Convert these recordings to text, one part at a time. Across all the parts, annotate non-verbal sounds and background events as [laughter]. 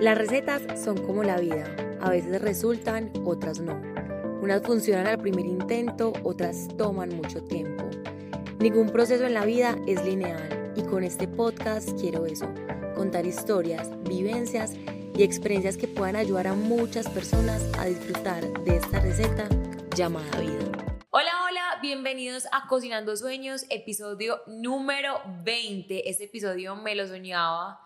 Las recetas son como la vida, a veces resultan, otras no. Unas funcionan al primer intento, otras toman mucho tiempo. Ningún proceso en la vida es lineal y con este podcast quiero eso, contar historias, vivencias y experiencias que puedan ayudar a muchas personas a disfrutar de esta receta llamada vida. Hola, hola, bienvenidos a Cocinando Sueños, episodio número 20. Este episodio me lo soñaba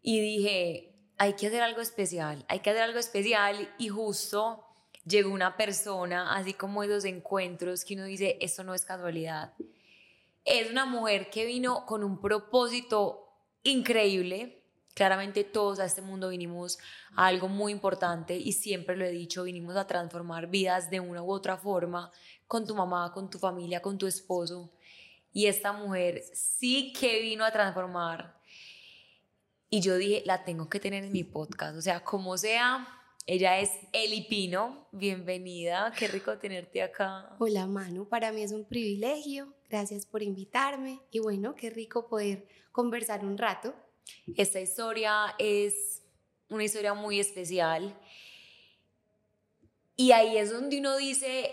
y dije, hay que hacer algo especial, hay que hacer algo especial y justo llegó una persona, así como esos encuentros que uno dice, esto no es casualidad. Es una mujer que vino con un propósito increíble. Claramente todos a este mundo vinimos a algo muy importante y siempre lo he dicho, vinimos a transformar vidas de una u otra forma con tu mamá, con tu familia, con tu esposo. Y esta mujer sí que vino a transformar y yo dije, la tengo que tener en mi podcast. O sea, como sea, ella es Eli Pino. Bienvenida. Qué rico tenerte acá. Hola, Manu. Para mí es un privilegio. Gracias por invitarme. Y bueno, qué rico poder conversar un rato. Esta historia es una historia muy especial. Y ahí es donde uno dice,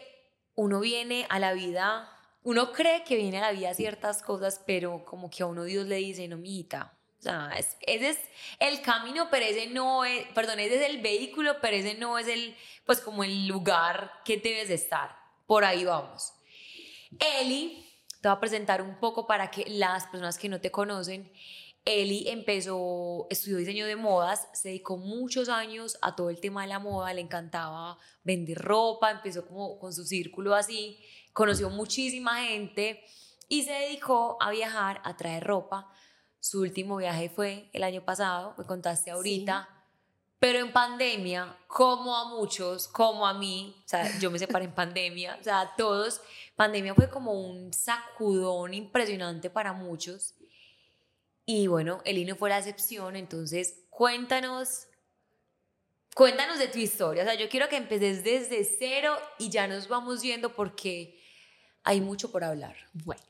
uno viene a la vida, uno cree que viene a la vida ciertas cosas, pero como que a uno Dios le dice, no, mijita, sea, ese es el camino, pero ese no es, perdón, ese es el vehículo, pero ese no es el, pues como el lugar que debes estar. Por ahí vamos. Eli, te voy a presentar un poco para que las personas que no te conocen, Eli empezó, estudió diseño de modas, se dedicó muchos años a todo el tema de la moda, le encantaba vender ropa, empezó como con su círculo así, conoció muchísima gente y se dedicó a viajar, a traer ropa su último viaje fue el año pasado, me contaste ahorita. Pero en pandemia, como a muchos, como a mí, o sea, yo me separé en pandemia, o sea, a todos, pandemia fue como un sacudón impresionante para muchos. Y bueno, el no fue la excepción, entonces cuéntanos, cuéntanos de tu historia. O sea, yo quiero que empeces desde cero y ya nos vamos viendo porque hay mucho por hablar. Bueno.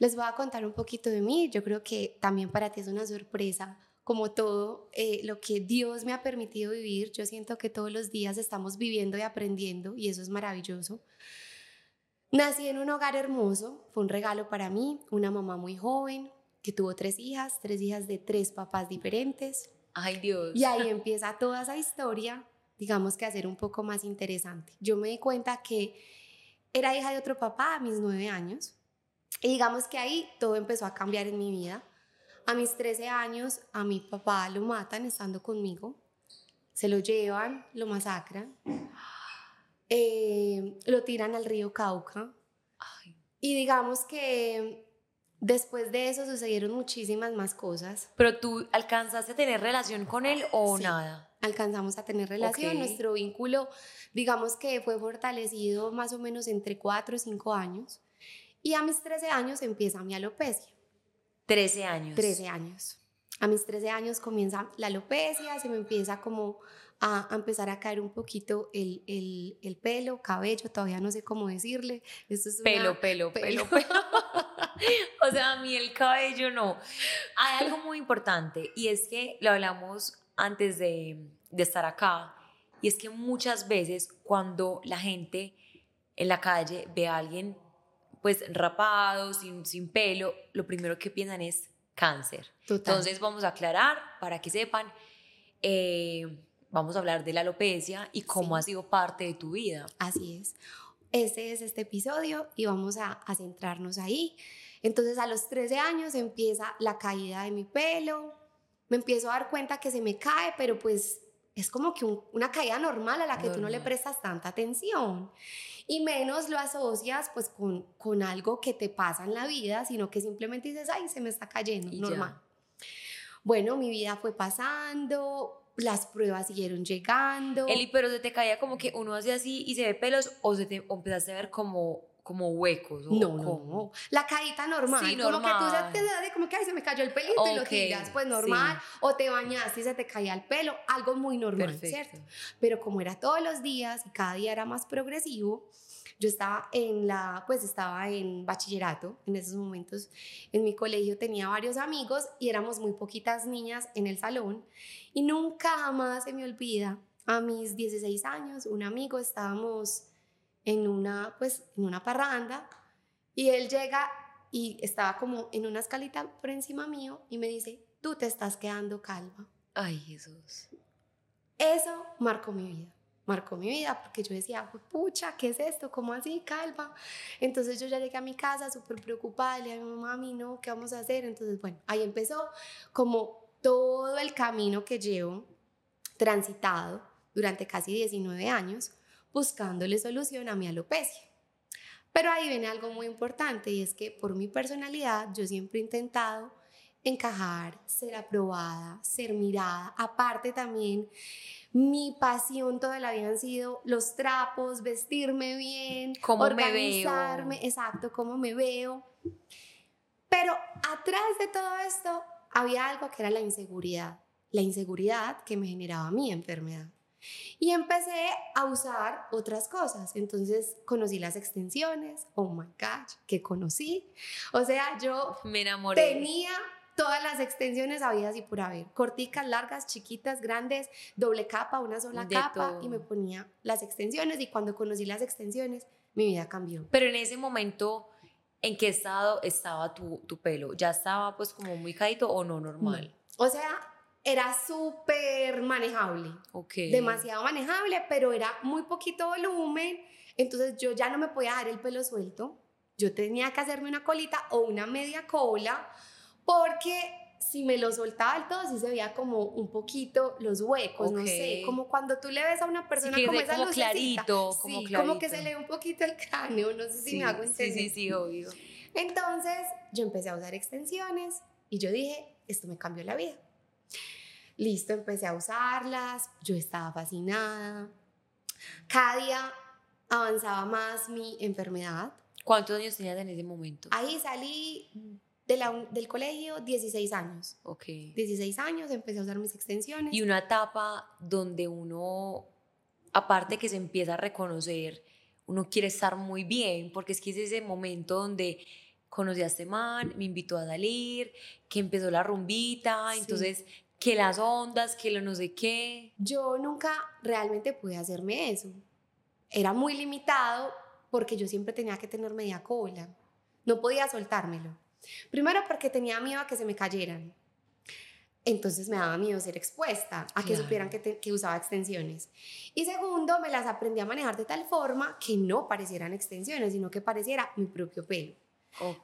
Les voy a contar un poquito de mí. Yo creo que también para ti es una sorpresa, como todo eh, lo que Dios me ha permitido vivir. Yo siento que todos los días estamos viviendo y aprendiendo y eso es maravilloso. Nací en un hogar hermoso, fue un regalo para mí, una mamá muy joven que tuvo tres hijas, tres hijas de tres papás diferentes. Ay Dios. Y ahí [laughs] empieza toda esa historia, digamos que a ser un poco más interesante. Yo me di cuenta que era hija de otro papá a mis nueve años. Y digamos que ahí todo empezó a cambiar en mi vida. A mis 13 años, a mi papá lo matan estando conmigo. Se lo llevan, lo masacran. Eh, lo tiran al río Cauca. Y digamos que después de eso sucedieron muchísimas más cosas. ¿Pero tú alcanzaste a tener relación con él o nada? Alcanzamos a tener relación. Nuestro vínculo, digamos que fue fortalecido más o menos entre 4 o 5 años. Y a mis 13 años empieza mi alopecia. 13 años. 13 años. A mis 13 años comienza la alopecia, se me empieza como a, empezar a caer un poquito el, el, el, pelo, cabello, todavía no sé cómo decirle. Esto es pelo, pelo, pelo, pelo, [laughs] o sea, a mí el cabello no. Hay algo muy importante y es que lo hablamos antes de, de estar acá y es que muchas veces cuando la gente en la calle ve a alguien pues rapado, sin, sin pelo, lo primero que piensan es cáncer. Entonces vamos a aclarar para que sepan, eh, vamos a hablar de la alopecia y cómo ha sido parte de tu vida. Así es. Ese es este episodio y vamos a, a centrarnos ahí. Entonces a los 13 años empieza la caída de mi pelo, me empiezo a dar cuenta que se me cae, pero pues es como que una caída normal a la que tú no le prestas tanta atención y menos lo asocias pues con, con algo que te pasa en la vida, sino que simplemente dices, ay, se me está cayendo, normal. Bueno, mi vida fue pasando, las pruebas siguieron llegando. Eli, pero se te caía como que uno hace así y se ve pelos o se te o empezaste a ver como como huecos. O no, no, La caída normal. Sí, normal. Como que tú te das como que Ay, se me cayó el pelito y lo tiras. Pues normal. O te bañaste y se te caía el pelo. Algo muy normal, ¿cierto? Pero como era todos los días y cada día era más progresivo, yo estaba en la, pues estaba en bachillerato en esos momentos. En mi colegio tenía varios amigos y éramos muy poquitas niñas en el salón y nunca jamás se me olvida, a mis 16 años, un amigo estábamos en una, pues, en una parranda y él llega y estaba como en una escalita por encima mío y me dice, tú te estás quedando calva. Ay, Jesús. Eso marcó mi vida marcó mi vida porque yo decía, pucha, ¿qué es esto? ¿Cómo así, calva? Entonces yo ya llegué a mi casa súper preocupada, le dije a mi mamá, a mí no, ¿qué vamos a hacer? Entonces, bueno, ahí empezó como todo el camino que llevo transitado durante casi 19 años buscándole solución a mi alopecia. Pero ahí viene algo muy importante y es que por mi personalidad yo siempre he intentado encajar, ser aprobada, ser mirada. Aparte también mi pasión toda la vida han sido los trapos, vestirme bien, ¿Cómo organizarme, me veo? exacto, cómo me veo. Pero atrás de todo esto había algo que era la inseguridad, la inseguridad que me generaba mi enfermedad. Y empecé a usar otras cosas. Entonces conocí las extensiones. Oh my gosh, que conocí. O sea, yo me enamoré. Tenía todas las extensiones había así por haber. Corticas, largas, chiquitas, grandes, doble capa, una sola De capa. todo. Y me ponía las extensiones. Y cuando conocí las extensiones, mi vida cambió. Pero en ese momento, ¿en qué estado estaba tu, tu pelo? ¿Ya estaba pues como muy caído o no normal? O sea, era súper manejable. Ok. demasiado manejable, pero era muy poquito volumen, entonces yo ya no me podía dejar el pelo suelto, yo tenía que hacerme una colita o una media cola, porque si me lo soltaba del todo, sí se veía como un poquito los huecos, no sé, como cuando tú le ves a una persona que como esa como lucecita. clarito, como sí, como que clarito. se le ve un poquito el cráneo, no sé si sí, me hago sí, entender. sí, sí, obvio. Entonces yo empecé a usar extensiones y yo dije, esto me cambió la vida. Listo, empecé a usarlas, yo estaba fascinada. Cada día avanzaba más mi enfermedad. ¿Cuántos años tenías en ese momento? Ahí salí de la un- del colegio 16 años. Ok. 16 años empecé a usar mis extensiones. Y una etapa donde uno, aparte que se empieza a reconocer, uno quiere estar muy bien, porque es que es ese momento donde conocí a este man, me invitó a salir, que empezó la rumbita, Sí. entonces que las ondas, que lo no sé qué. Yo nunca realmente pude hacerme eso. Era muy limitado porque yo siempre tenía que tener media cola. No podía soltármelo. Primero porque tenía miedo a que se me cayeran. Entonces me daba miedo ser expuesta a que Claro. supieran que, te- que usaba extensiones. Y segundo, me las aprendí a manejar de tal forma que no parecieran extensiones, sino que pareciera mi propio pelo.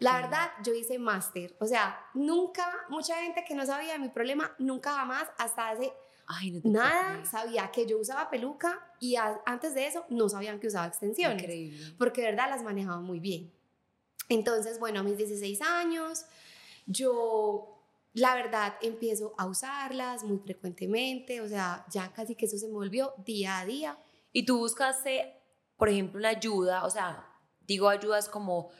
La Ok. verdad, yo hice máster. O sea, nunca, mucha gente que no sabía de mi problema, nunca jamás, hasta hace Ay, no Nada sabía que yo usaba peluca y a- antes de eso no sabían que usaba extensiones. Increíble. Porque de verdad las manejaba muy bien. Entonces, bueno, a mis 16 años, yo la verdad empiezo a usarlas muy frecuentemente. O sea, ya casi que eso se me volvió día a día. Y tú buscaste, por ejemplo, una ayuda, o sea, digo ayudas como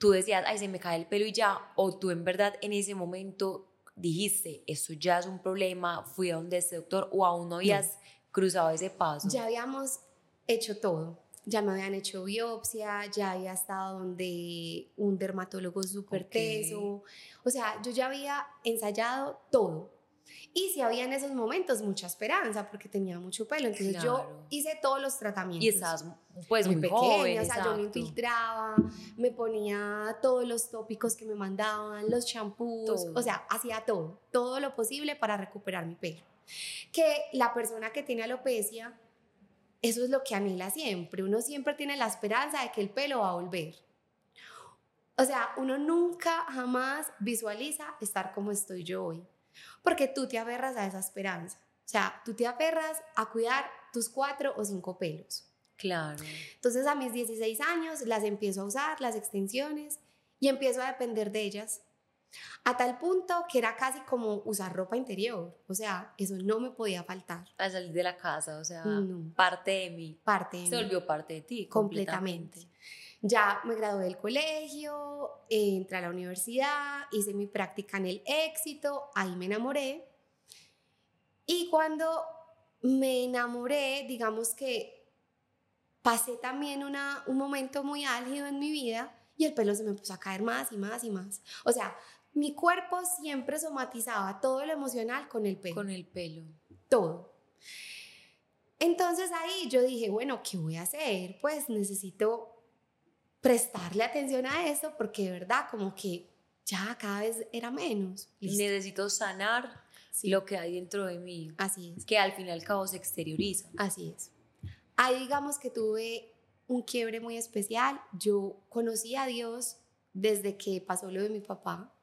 tú decías, ay, se me cae el pelo y ya, o tú en verdad en ese momento dijiste, esto ya es un problema, fui a donde este doctor, o aún no habías cruzado ese paso. Ya habíamos hecho todo. Ya me habían hecho biopsia, ya había estado donde un dermatólogo súper Ok. teso. O sea, yo ya había ensayado todo. Y sí había en esos momentos mucha esperanza porque tenía mucho pelo. Entonces yo Claro. hice todos los tratamientos. y estabas pues muy, muy joven, pequeña, o sea, yo me exacto. infiltraba, me ponía todos los tópicos que me mandaban, los champús, o sea, hacía todo, todo lo posible para recuperar mi pelo. Que la persona que tiene alopecia, eso es lo que anhela siempre, uno siempre tiene la esperanza de que el pelo va a volver. O sea, uno nunca jamás visualiza estar como estoy yo hoy, porque tú te aferras a esa esperanza. O sea, tú te aferras a cuidar tus cuatro o cinco pelos. Claro. Entonces a mis 16 años las empiezo a usar, las extensiones, y empiezo a depender de ellas. A tal punto que era casi como usar ropa interior. O sea, eso no me podía faltar. Al salir de la casa, o sea, No. parte de mí. Parte de Se mí, volvió parte de ti. completamente. Ya me gradué del colegio, entré a la universidad, hice mi práctica en el éxito, ahí me enamoré. Y cuando me enamoré, digamos que pasé también una, un momento muy álgido en mi vida y el pelo se me empezó a caer más y más y más. O sea, mi cuerpo siempre somatizaba todo lo emocional con el pelo. Con el pelo. Todo. Entonces ahí yo dije, bueno, ¿qué voy a hacer? Pues necesito prestarle atención a eso porque de verdad como que ya cada vez era menos. Necesito sanar lo que hay dentro de mí. Así es. Que al fin y al cabo se exterioriza. Así es. Ahí digamos que tuve un quiebre muy especial. Yo conocí a Dios desde que pasó lo de mi papá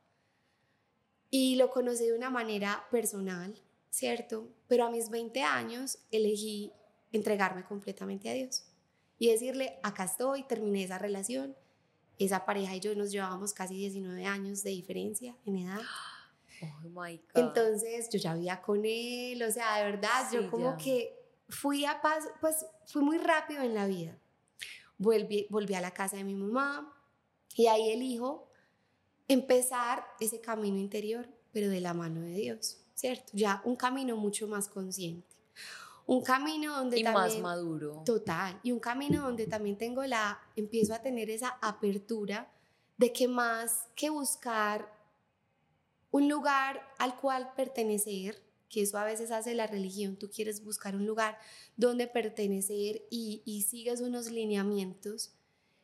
y lo conocí de una manera personal, ¿cierto? Pero a mis 20 años elegí entregarme completamente a Dios y decirle, acá estoy, terminé esa relación. Esa pareja y yo nos llevábamos casi 19 años de diferencia en edad. [gasps] Oh my God. Entonces yo ya vivía con él, o sea, de verdad, yo como que fui a paz, pues fui muy rápido en la vida. Volví, volví a la casa de mi mamá y ahí elijo empezar ese camino interior, pero de la mano de Dios, ¿cierto? Ya un camino mucho más consciente. Un camino donde y más maduro. Total. Y un camino donde también tengo la, empiezo a tener esa apertura de que más que buscar un lugar al cual pertenecer, que eso a veces hace la religión, tú quieres buscar un lugar donde pertenecer y, y sigues unos lineamientos,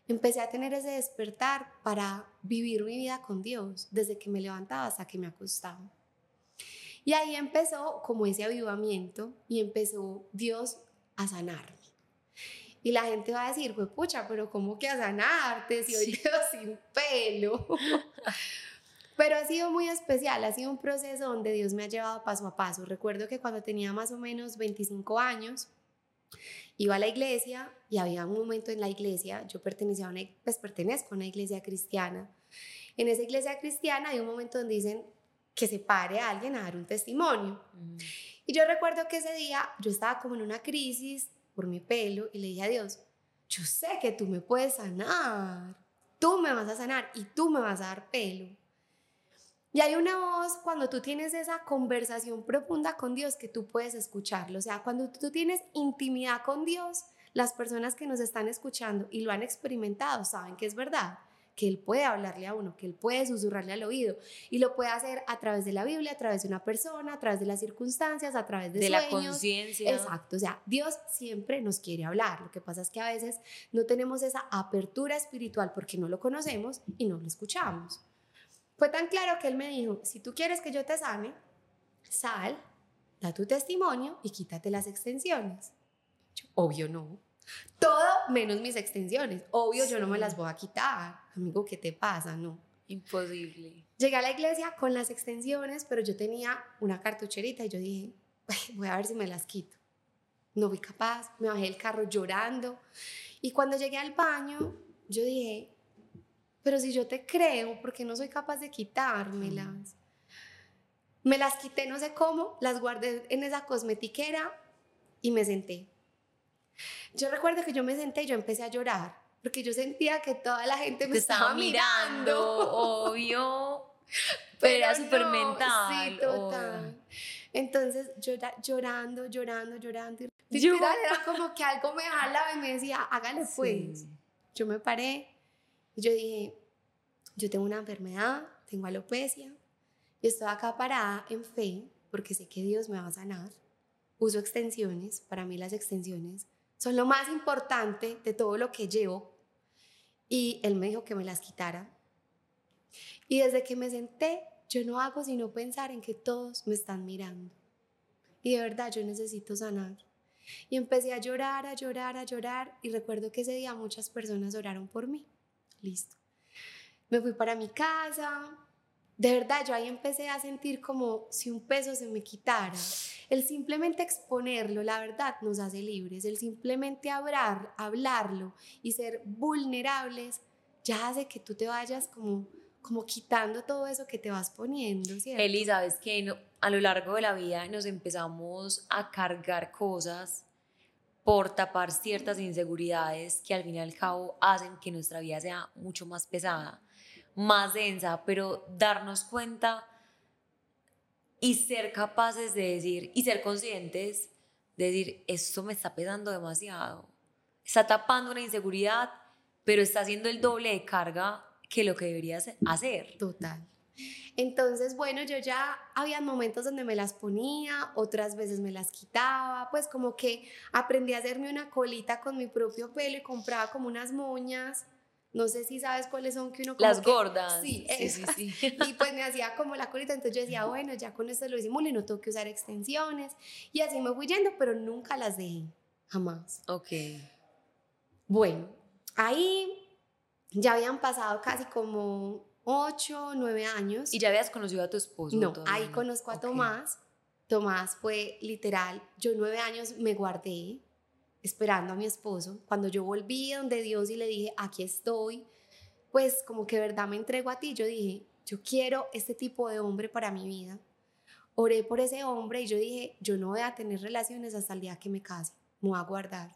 empecé a tener ese despertar para vivir mi vida con Dios, desde que me levantaba hasta que me acostaba. Y ahí empezó como ese avivamiento y empezó Dios a sanarme. Y la gente va a decir, pues pucha, pero ¿cómo que a sanarte si hoy te sin pelo? [laughs] pero ha sido muy especial, ha sido un proceso donde Dios me ha llevado paso a paso. Recuerdo que cuando tenía más o menos 25 años, iba a la iglesia y había un momento en la iglesia, yo pertenecía a una, pues pertenezco a una iglesia cristiana. En esa iglesia cristiana hay un momento donde dicen que se pare a alguien a dar un testimonio. Mm. Y yo recuerdo que ese día yo estaba como en una crisis por mi pelo y le dije a Dios, yo sé que tú me puedes sanar, tú me vas a sanar y tú me vas a dar pelo. Y hay una voz cuando tú tienes esa conversación profunda con Dios que tú puedes escucharlo. O sea, cuando tú tienes intimidad con Dios, las personas que nos están escuchando y lo han experimentado saben que es verdad, que Él puede hablarle a uno, que Él puede susurrarle al oído y lo puede hacer a través de la Biblia, a través de una persona, a través de las circunstancias, a través de, de la conciencia. Exacto, o sea, Dios siempre nos quiere hablar. Lo que pasa es que a veces no tenemos esa apertura espiritual porque no lo conocemos y no lo escuchamos. Fue tan claro que él me dijo, si tú quieres que yo te sane, sal, da tu testimonio y quítate las extensiones. obvio no. Todo menos mis extensiones. Obvio yo no me las voy a quitar. Amigo, ¿qué te pasa? No. Imposible. Llegué a la iglesia con las extensiones, pero yo tenía una cartucherita y yo dije, voy a ver si me las quito. No fui capaz, me bajé del carro llorando. Y cuando llegué al baño, yo dije, pero si yo te creo, ¿por qué no soy capaz de quitármelas? Me las quité no sé cómo, las guardé en esa cosmetiquera y me senté. Yo recuerdo que yo me senté y yo empecé a llorar, porque yo sentía que toda la gente me estaba, mirando. Obvio. [laughs] Pero era súper mental. Sí, total. Entonces yo llorando, llorando, llorando. Yo... Era como que algo me jalaba y me decía, hágale pues. Yo me paré yo dije, yo tengo una enfermedad, tengo alopecia, y estoy acá parada en fe porque sé que Dios me va a sanar. Uso extensiones, para mí las extensiones son lo más importante de todo lo que llevo. Y él me dijo que me las quitara. Y desde que me senté, yo no hago sino pensar en que todos me están mirando. Y de verdad yo necesito sanar. Y empecé a llorar, a llorar, a llorar. Y recuerdo que ese día muchas personas oraron por mí listo. Me fui para mi casa. De verdad, yo ahí empecé a sentir como si un peso se me quitara. El simplemente exponerlo, la verdad, nos hace libres. El simplemente hablar, hablarlo y ser vulnerables ya hace que tú te vayas como, como quitando todo eso que te vas poniendo, ¿cierto? Eli, sabes que a lo largo de la vida nos empezamos a cargar cosas por tapar ciertas inseguridades que al fin y al cabo hacen que nuestra vida sea mucho más pesada, más densa, pero darnos cuenta y ser capaces de decir y ser conscientes de decir, esto me está pesando demasiado, está tapando una inseguridad, pero está haciendo el doble de carga que lo que debería hacer. Total. Entonces, bueno, yo ya había momentos donde me las ponía, otras veces me las quitaba, pues como que aprendí a hacerme una colita con mi propio pelo y compraba como unas moñas. No sé si sabes cuáles son que uno Las gordas. Sí, sí, sí, sí, [laughs] Y pues me hacía como la colita, entonces yo decía, bueno, ya con esto lo hicimos y no tengo que usar extensiones. Y así me fui yendo, pero nunca las dejé, jamás. Ok. Bueno, ahí ya habían pasado casi como ocho, nueve años. ¿Y ya habías conocido a tu esposo? No, ahí conozco a Tomás. Tomás fue literal, yo nueve años me guardé esperando a mi esposo. Cuando yo volví donde Dios y le dije, aquí estoy, pues como que verdad me entrego a ti, yo dije, yo quiero este tipo de hombre para mi vida. Oré por ese hombre y yo dije, yo no voy a tener relaciones hasta el día que me case, me voy a guardar.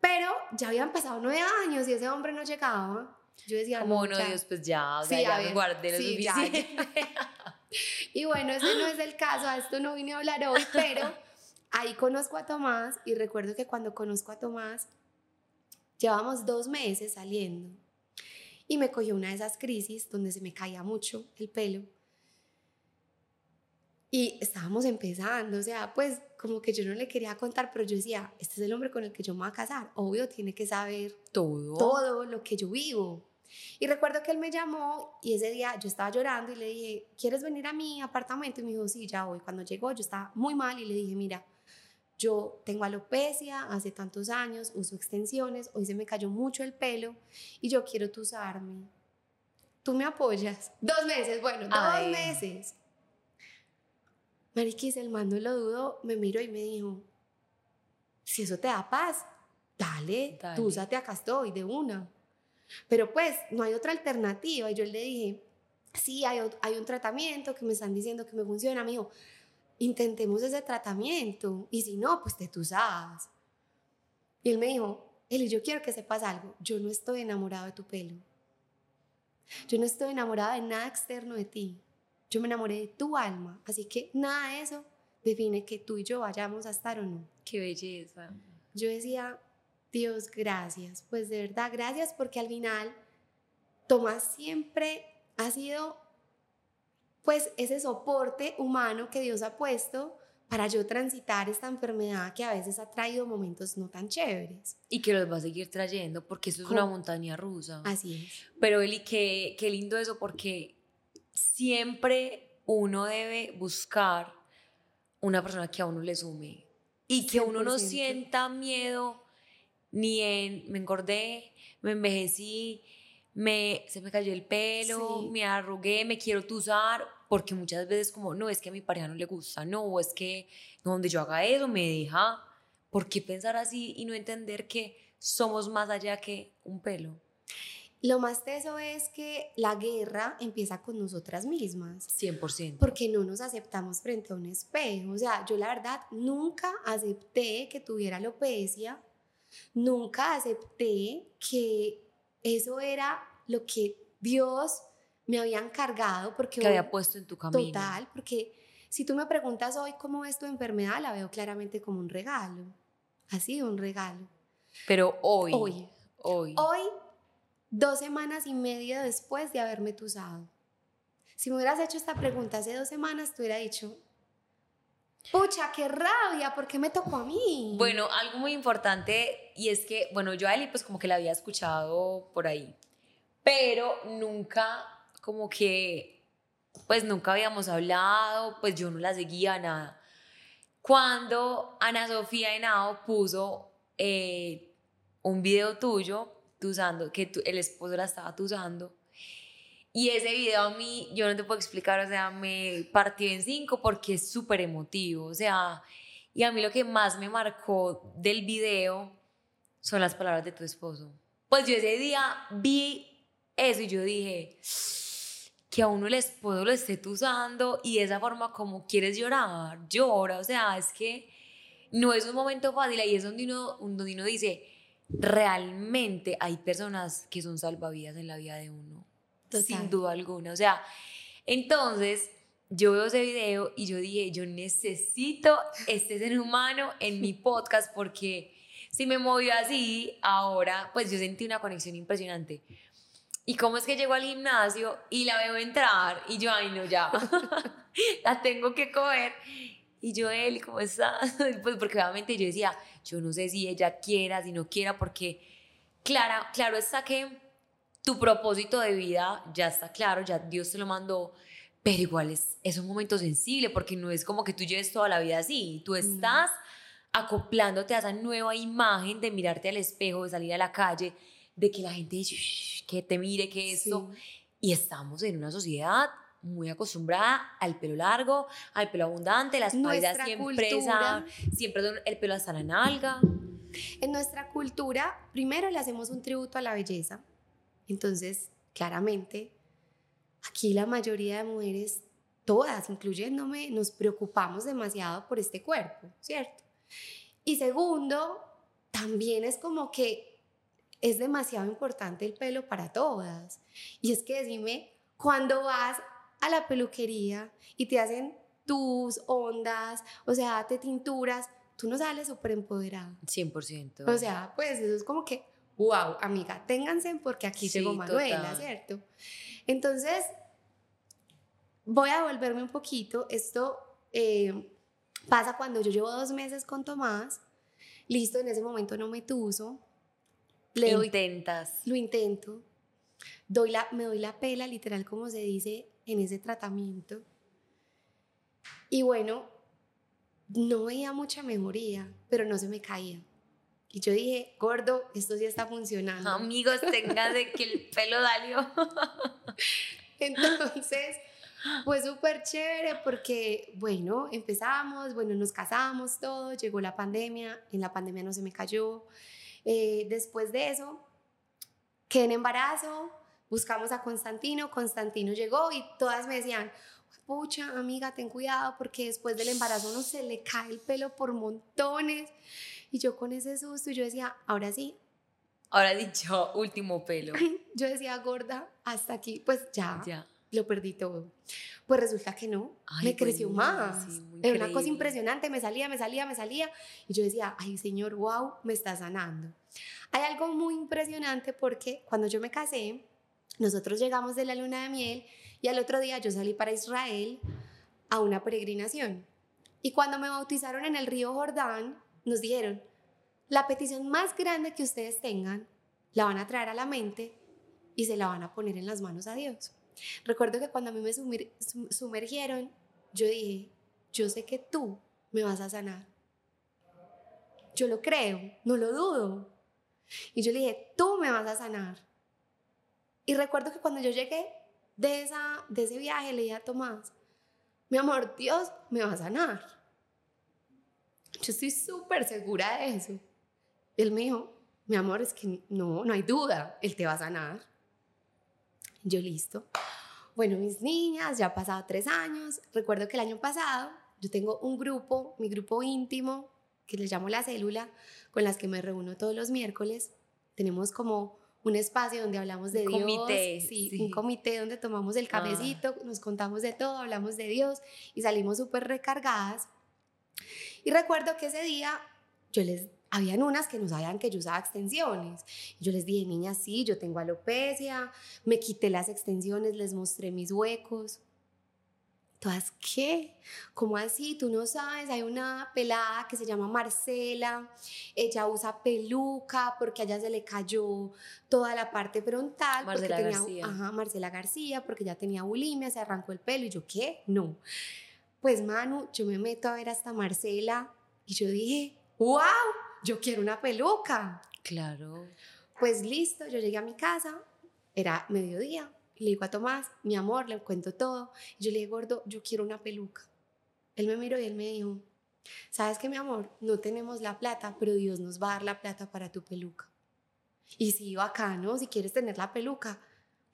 Pero ya habían pasado nueve años y ese hombre no llegaba. Yo decía, como no, Dios, pues ya, o sea, ya me guardé lo sí, [laughs] y bueno, ese no es el caso, a esto no vine a hablar hoy, pero [laughs] ahí conozco a Tomás y recuerdo que cuando conozco a Tomás, llevamos dos meses saliendo y me cogió una de esas crisis donde se me caía mucho el pelo. Y estábamos empezando, o sea, pues como que yo no le quería contar, pero yo decía, este es el hombre con el que yo me voy a casar. Obvio, tiene que saber todo, todo lo que yo vivo. Y recuerdo que él me llamó y ese día yo estaba llorando y le dije, ¿quieres venir a mi apartamento? Y me dijo, sí, ya voy. Cuando llegó yo estaba muy mal y le dije, mira, yo tengo alopecia hace tantos años, uso extensiones, hoy se me cayó mucho el pelo y yo quiero tusarme. ¿Tú me apoyas? [laughs] Dos meses, bueno, dos meses. Mariquis, el mando lo dudo, me miró y me dijo, si eso te da paz, dale, dale. túsate acá estoy, de una. Pero pues no hay otra alternativa. Y yo le dije, sí, hay, hay un tratamiento que me están diciendo que me funciona. Me dijo, intentemos ese tratamiento. Y si no, pues te tusas. Y él me dijo, Eli, yo quiero que sepas algo. Yo no estoy enamorado de tu pelo. Yo no estoy enamorada de nada externo de ti. Yo me enamoré de tu alma. Así que nada de eso define que tú y yo vayamos a estar o no. Qué belleza. Yo decía, Dios, gracias. Pues de verdad, gracias porque al final Tomás siempre ha sido pues ese soporte humano que Dios ha puesto para yo transitar esta enfermedad que a veces ha traído momentos no tan chéveres. Y que los va a seguir trayendo porque eso es una montaña rusa. Así es. Pero Eli, qué, qué lindo eso porque siempre uno debe buscar una persona que a uno le sume y que uno no sienta miedo ni en me engordé, me envejecí, me, se me cayó el pelo, me arrugué, me quiero tuzar, porque muchas veces como, no, es que a mi pareja no le gusta, no, o es que donde yo haga eso me deja, ¿por qué pensar así y no entender que somos más allá que un pelo? Lo más teso es que la guerra empieza con nosotras mismas. 100%. Porque no nos aceptamos frente a un espejo. O sea, yo la verdad nunca acepté que tuviera alopecia Nunca acepté que eso era lo que Dios me había encargado porque que había puesto en tu camino. Total, porque si tú me preguntas hoy cómo es tu enfermedad, la veo claramente como un regalo. Sido un regalo. Pero hoy. Hoy. Hoy. Hoy, dos semanas y media después de haberme tusado. Si me hubieras hecho esta pregunta hace dos semanas, te hubiera dicho, Pucha, qué rabia, ¿por qué me tocó a mí? Bueno, algo muy importante y es que, bueno, yo a Eli pues como que la había escuchado por ahí, pero nunca como que, pues nunca habíamos hablado, pues yo no la seguía nada. Cuando Ana Sofía Henao puso eh, un video tuyo, usando, que el esposo la estaba usando, y ese video a mí, yo no te puedo explicar, o sea, me partió en cinco porque es súper emotivo, o sea, y a mí lo que más me marcó del video son las palabras de tu esposo. Pues yo ese día vi eso y yo dije, que a uno el esposo lo esté usando y de esa forma como quieres llorar, llora, o sea, es que no es un momento fácil, ahí es donde uno, donde uno dice, realmente hay personas que son salvavidas en la vida de uno sin duda alguna. O sea, entonces yo veo ese video y yo dije, yo necesito este ser humano en mi [laughs] podcast porque si me movió así, ahora pues yo sentí una conexión impresionante. ¿Y cómo es que llego al gimnasio y la veo entrar y yo, ay no, ya, [laughs] la tengo que coger? Y yo, él, ¿cómo está? [laughs] Pues porque obviamente yo decía, yo no sé si ella quiera, si no quiera, porque clara, claro está que tu propósito de vida ya está claro, ya Dios te lo mandó, pero igual es, es un momento sensible porque no es como que tú lleves toda la vida así, tú estás acoplándote a esa nueva imagen de mirarte al espejo, de salir a la calle, de que la gente dice, que te mire, que esto, y estamos en una sociedad muy acostumbrada al pelo largo, al pelo abundante, las espalda siempre, siempre el pelo hasta la nalga. En nuestra cultura, primero le hacemos un tributo a la belleza. Entonces, claramente, aquí la mayoría de mujeres, todas, incluyéndome, nos preocupamos demasiado por este cuerpo, ¿cierto? Y segundo, también es como que es demasiado importante el pelo para todas. Y es que decime, cuando vas a la peluquería y te hacen tus ondas, o sea, te tinturas, tú no sales súper empoderada. 100%. O sea, pues eso es como que, wow, amiga, ténganse porque aquí llegó Manuela, ¿cierto? Entonces, voy a volverme un poquito. Esto eh, pasa cuando yo llevo dos meses con Tomás. Listo, en ese momento no me tuso. Le Intentas. lo intento. Doy la, me doy la pela, literal, como se dice en ese tratamiento. Y bueno, no veía mucha mejoría, pero no se me caía. Y yo dije, gordo, esto sí está funcionando. Amigos, tengan de que el [laughs] pelo dalió. Entonces, fue súper chévere porque, bueno, empezamos, bueno, nos casamos, todo, llegó la pandemia, en la pandemia no se me cayó. Eh, después de eso, quedé en embarazo, buscamos a Constantino, Constantino llegó y todas me decían, pucha, amiga, ten cuidado porque después del embarazo no se le cae el pelo por montones. Y yo con ese susto, yo decía, ahora sí. Ahora dicho, último pelo. [laughs] yo decía, gorda, hasta aquí, pues ya, ya. Lo perdí todo. Pues resulta que no, me creció más. Era una cosa impresionante, me salía, me salía, me salía. Y yo decía, ay Señor, wow, me está sanando. Hay algo muy impresionante porque cuando yo me casé, nosotros llegamos de la luna de miel y al otro día yo salí para Israel a una peregrinación. Y cuando me bautizaron en el río Jordán, nos dijeron, la petición más grande que ustedes tengan, la van a traer a la mente y se la van a poner en las manos a Dios. Recuerdo que cuando a mí me sumergieron, yo dije, yo sé que tú me vas a sanar. Yo lo creo, no lo dudo. Y yo le dije, tú me vas a sanar. Y recuerdo que cuando yo llegué de, ese viaje, le dije a Tomás, mi amor, Dios me va a sanar. Yo estoy súper segura de eso. Y él me dijo, mi amor, es que no, no hay duda, Él te va a sanar. Yo listo. Bueno, mis niñas, ya ha pasado tres años. Recuerdo que el año pasado yo tengo un grupo, mi grupo íntimo, que le llamo la célula, con las que me reúno todos los miércoles. Tenemos como un espacio donde hablamos de Dios. Comité, sí, un comité donde tomamos el cafecito, nos contamos de todo, hablamos de Dios y salimos súper recargadas. Y recuerdo que ese día yo les habían unas que no sabían que yo usaba extensiones. Yo les dije, niñas, sí, yo tengo alopecia, me quité las extensiones, les mostré mis huecos. Todas, ¿qué? ¿Cómo así? Tú no sabes, hay una pelada que se llama Marcela, ella usa peluca porque a ella se le cayó toda la parte frontal. Marcela García. Ajá, Marcela García, porque ya tenía bulimia, se arrancó el pelo y yo, ¿qué? No. Pues Manu, yo me meto a ver hasta Marcela y yo dije, wow, yo quiero una peluca. Claro. Pues listo, yo llegué a mi casa, era mediodía, le digo a Tomás, mi amor, le cuento todo. yo le dije, gordo, yo quiero una peluca. Él me miró y él me dijo, ¿sabes qué, mi amor? No tenemos la plata, pero Dios nos va a dar la plata para tu peluca. Y si ¿no? si quieres tener la peluca.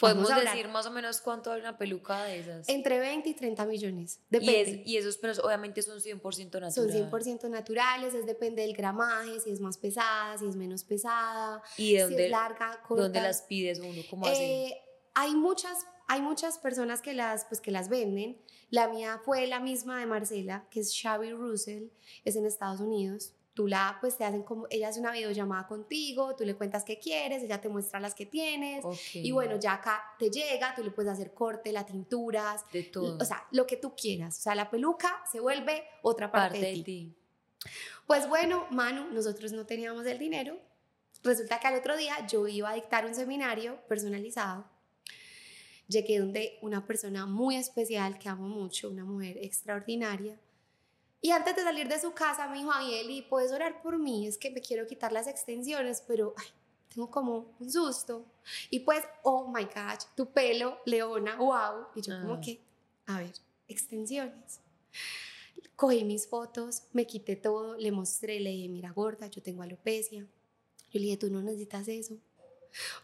Podemos decir más o menos cuánto vale una peluca de esas. Entre 20 y 30 millones. Depende. Y, esos, pero obviamente son 100% naturales. Son 100% naturales, es depende del gramaje, si es más pesada, si es menos pesada, ¿Y de dónde, si es larga, corta. ¿Dónde las pides uno? ¿Cómo así? Eh, hay muchas, hay muchas personas que las, pues, que las venden. La mía fue la misma de Marcela, que es Xavi Russell, es en Estados Unidos. Tú la, pues te hacen como, ella hace una videollamada contigo, tú le cuentas qué quieres, ella te muestra las que tienes, y bueno, ya acá te llega, tú le puedes hacer corte, la tinturas, de todo. O sea, lo que tú quieras. O sea, la peluca se vuelve otra parte, de, ti. Pues bueno, Manu, nosotros no teníamos el dinero. Resulta que al otro día yo iba a dictar un seminario personalizado. Llegué donde una persona muy especial que amo mucho, una mujer extraordinaria, y antes de salir de su casa me dijo, ay Eli, ¿puedes orar por mí? Es que me quiero quitar las extensiones, pero tengo como un susto. Y pues, oh my gosh, tu pelo, Leona, wow. Y yo como ah. que, a ver, extensiones. Cogí mis fotos, me quité todo, le mostré, le dije, mira gorda, yo tengo alopecia. Yo le dije, tú no necesitas eso.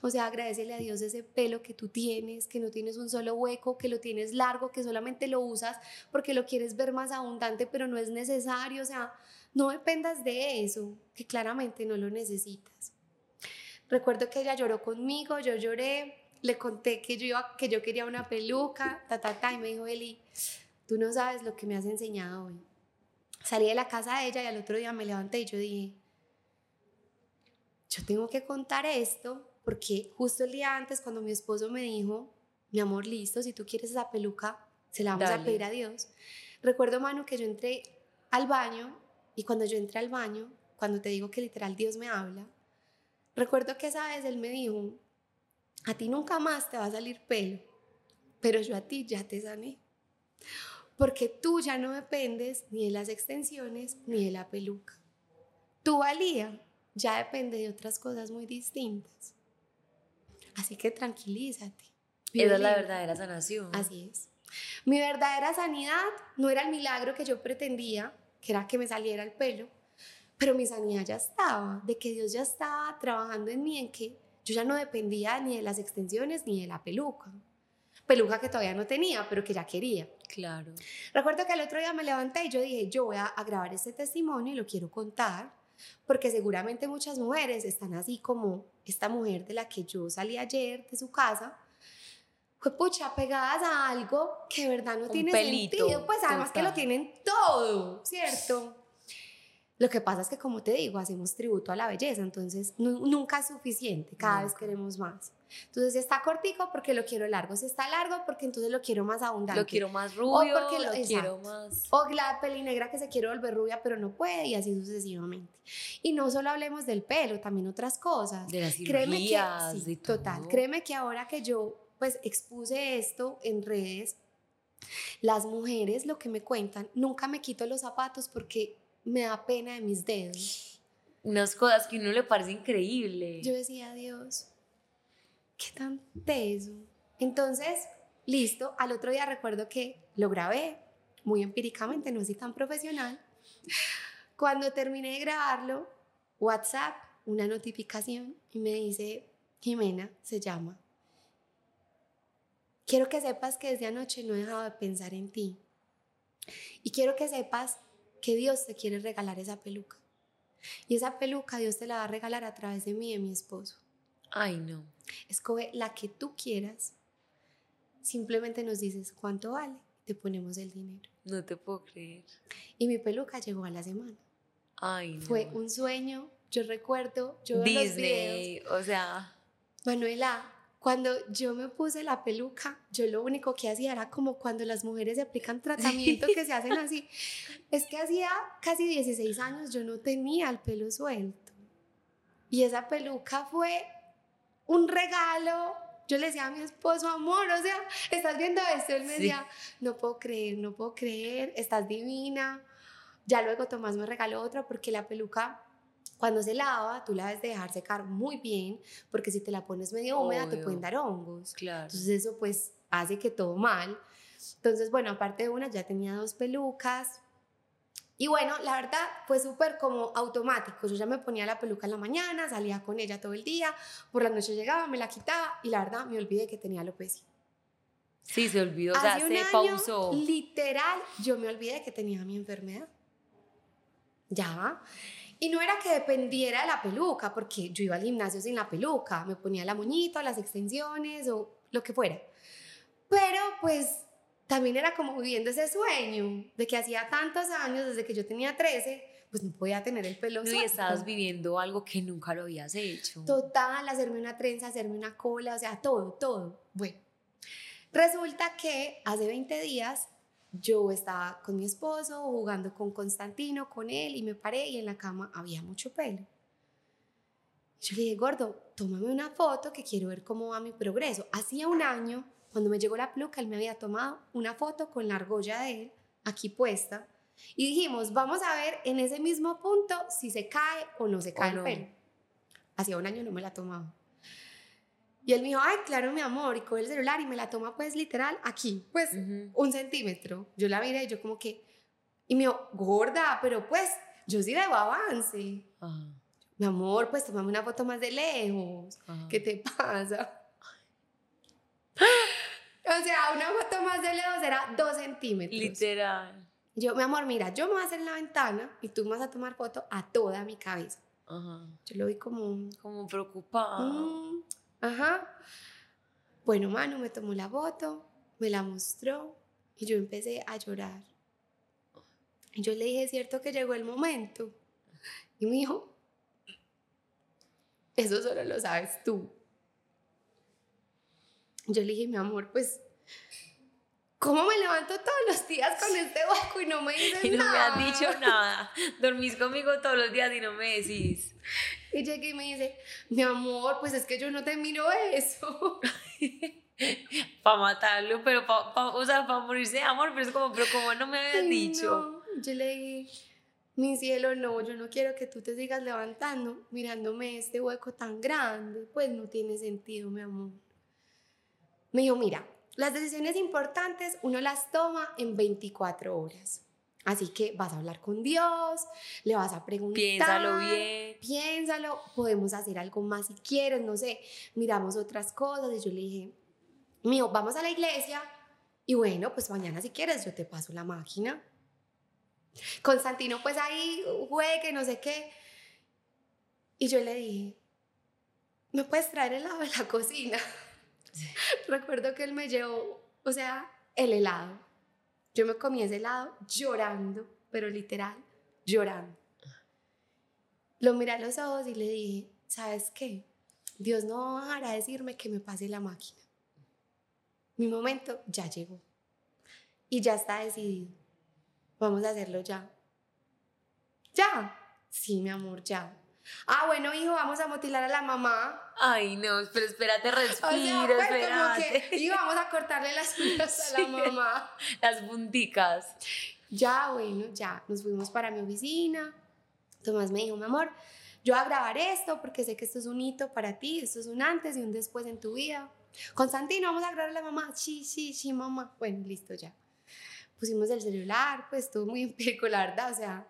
O sea, agradecele a Dios ese pelo que tú tienes, que no tienes un solo hueco, que lo tienes largo, que solamente lo usas porque lo quieres ver más abundante, pero no es necesario. O sea, no dependas de eso, que claramente no lo necesitas. Recuerdo que ella lloró conmigo, yo lloré, le conté que yo, quería una peluca, ta, ta, ta, y me dijo, Eli, tú no sabes lo que me has enseñado hoy. Salí de la casa de ella y al otro día me levanté y yo dije, yo tengo que contar esto porque justo el día antes cuando mi esposo me dijo, mi amor, listo, si tú quieres esa peluca, se la vamos a pedir a Dios. Recuerdo, mano, que yo entré al baño y cuando yo entré al baño, cuando te digo que literal Dios me habla, recuerdo que esa vez Él me dijo, a ti nunca más te va a salir pelo, pero yo a ti ya te sané. Porque tú ya no dependes ni de las extensiones ni de la peluca. Tu valía ya depende de otras cosas muy distintas. Así que tranquilízate. Esa es la verdadera sanación. Así es. Mi verdadera sanidad no era el milagro que yo pretendía, que era que me saliera el pelo, pero mi sanidad ya estaba, de que Dios ya estaba trabajando en mí, en que yo ya no dependía ni de las extensiones ni de la peluca. Peluca que todavía no tenía, pero que ya quería. Claro. Recuerdo que el otro día me levanté y yo dije, yo voy a, a grabar este testimonio y lo quiero contar porque seguramente muchas mujeres están así como esta mujer de la que yo salí ayer de su casa, fue pucha, pegadas a algo que de verdad no tiene sentido, pues además que lo tienen todo, ¿cierto? Lo que pasa es que, como te digo, hacemos tributo a la belleza, entonces nunca es suficiente, cada vez queremos más. Entonces, si está cortico, porque lo quiero largo. Si está largo, porque entonces lo quiero más abundante. Lo quiero más rubio, o porque lo, quiero más... O la pelinegra que se quiere volver rubia, pero no puede, y así sucesivamente. Y no solo hablemos del pelo, también otras cosas. De las cirugías, Créeme que, Total, créeme que ahora que yo, pues, expuse esto en redes, las mujeres lo que me cuentan, nunca me quito los zapatos porque me da pena de mis dedos. Unas cosas que a uno le parece increíble. Yo decía, Dios, qué tan teso. Entonces, listo, al otro día recuerdo que lo grabé muy empíricamente, no soy tan profesional. Cuando terminé de grabarlo, WhatsApp, una notificación y me dice, Jimena, se llama. Quiero que sepas que desde anoche no he dejado de pensar en ti. Y quiero que sepas que Dios te quiere regalar esa peluca. Y esa peluca Dios te la va a regalar a través de mí y de mi esposo. Ay, no. Escoge la que tú quieras. Simplemente nos dices cuánto vale te ponemos el dinero. No te puedo creer. Y mi peluca llegó a la semana. Ay, no. Fue un sueño. Yo recuerdo, yo Disney, o sea. Manuela, cuando yo me puse la peluca, yo lo único que hacía era como cuando las mujeres se aplican tratamiento que se hacen así. [laughs] Es que hacía casi 16 años yo no tenía el pelo suelto. Y esa peluca fue un regalo. Yo le decía a mi esposo, amor, o sea, estás viendo esto. Él me decía, no puedo creer, no puedo creer, estás divina. Ya luego Tomás me regaló otra porque la peluca, cuando se lava, tú la debes de dejar secar muy bien, porque si te la pones medio húmeda, te pueden dar hongos. Claro. Entonces, eso pues hace que todo mal. Entonces, bueno, aparte de una, ya tenía dos pelucas, y bueno, la verdad fue súper como automático. Yo ya me ponía la peluca en la mañana, salía con ella todo el día, por la noche llegaba, me la quitaba y la verdad me olvidé que tenía alopecia. Sí, se olvidó, o sea, se pausó. Literal, yo me olvidé que tenía mi enfermedad. Ya. Y no era que dependiera de la peluca, porque yo iba al gimnasio sin la peluca, me ponía la moñita, las extensiones o lo que fuera. Pero pues también era como viviendo ese sueño de que hacía tantos años, desde que yo tenía 13, pues no podía tener el pelo no, y estabas viviendo algo que nunca lo habías hecho. Total, hacerme una trenza, hacerme una cola, o sea, todo, todo. Bueno, resulta que hace 20 días yo estaba con mi esposo jugando con Constantino, con él, y me paré y en la cama había mucho pelo. Yo le dije, gordo, tómame una foto que quiero ver cómo va mi progreso. Hacía un año, cuando me llegó la peluca, él me había tomado una foto con la argolla de él aquí puesta. Y dijimos, vamos a ver en ese mismo punto si se cae o no se cae el pelo. Hacía un año no me la tomaba. Y él me dijo, ay, claro, mi amor, y coge el celular y me la toma pues literal aquí, pues un centímetro. Yo la miré y yo como que, y me dijo, gorda, pero pues yo sí debo avance. Mi amor, pues tomame una foto más de lejos. ¿Qué te pasa? [laughs] o sea, una foto más de lejos era dos centímetros. Literal. Yo, mi amor, mira, yo me voy a hacer en la ventana y tú me vas a tomar foto a toda mi cabeza. Yo lo vi como... Como preocupado. Mm, ajá. Bueno, mano, me tomó la foto, me la mostró y yo empecé a llorar. Y yo le dije, cierto que llegó el momento. Y me dijo, eso solo lo sabes tú. Yo le dije, mi amor, pues, ¿cómo me levanto todos los días con este hueco y no me dices nada? [laughs] Y no me has dicho nada. Dormís conmigo todos los días y no me decís. Y llegué y me dice, mi amor, pues es que yo no te miro eso. [laughs] para matarlo, pero para, o sea, para morirse de amor, pero es como, pero como no me habías dicho. Yo le dije, mi cielo, no, yo no quiero que tú te sigas levantando mirándome este hueco tan grande, pues no tiene sentido, mi amor. Me dijo, mira, las decisiones importantes uno las toma en 24 horas. Así que vas a hablar con Dios, le vas a preguntar. Piénsalo bien. Piénsalo, podemos hacer algo más si quieres, no sé, miramos otras cosas. Y yo le dije, mío, vamos a la iglesia y bueno, pues mañana si quieres yo te paso la máquina. Constantino pues ahí juegue, no sé qué. Y yo le dije, ¿me puedes traer helado de la cocina? [laughs] Recuerdo que él me llevó, o sea, el helado. Yo me comí ese helado llorando, pero literal, llorando. Lo miré a los ojos y le dije, ¿sabes qué? Dios no dejar a decirme que me pase la máquina. Mi momento ya llegó. Y ya está decidido. Vamos a hacerlo ya. ¿Ya? Sí, mi amor, ya. Ah, bueno, hijo, vamos a motilar a la mamá. Ay, no, pero espérate, respira, o pues, espérate. y vamos a cortarle las uñas a la [laughs] mamá. Las punticas. Ya, bueno, ya. Nos fuimos para mi oficina. Tomás me dijo, mi amor, yo voy a grabar esto porque sé que esto es un hito para ti, esto es un antes y un después en tu vida. Constantino, vamos a grabar a la mamá. Sí, sí, sí, mamá. Bueno, listo, ya pusimos el celular, pues estuvo muy [laughs] empírico, la verdad, o sea,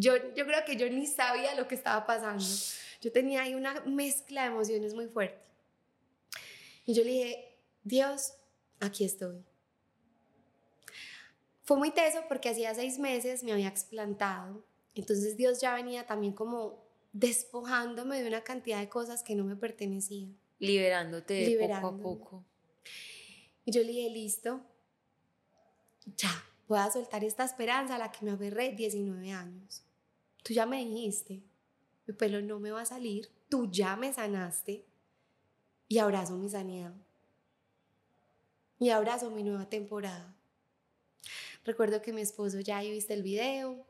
yo, yo creo que yo ni sabía lo que estaba pasando. Yo tenía ahí una mezcla de emociones muy fuerte. Y yo le dije, Dios, aquí estoy. Fue muy teso porque hacía seis meses me había explantado. Entonces Dios ya venía también como despojándome de una cantidad de cosas que no me pertenecían. Liberándote poco a poco. Y yo le dije, listo, ya, voy a soltar esta esperanza a la que me aferré 19 años. Tú ya me dijiste, mi pelo no me va a salir, tú ya me sanaste y abrazo mi sanidad. Y abrazo mi nueva temporada. Recuerdo que mi esposo ya ahí viste el video,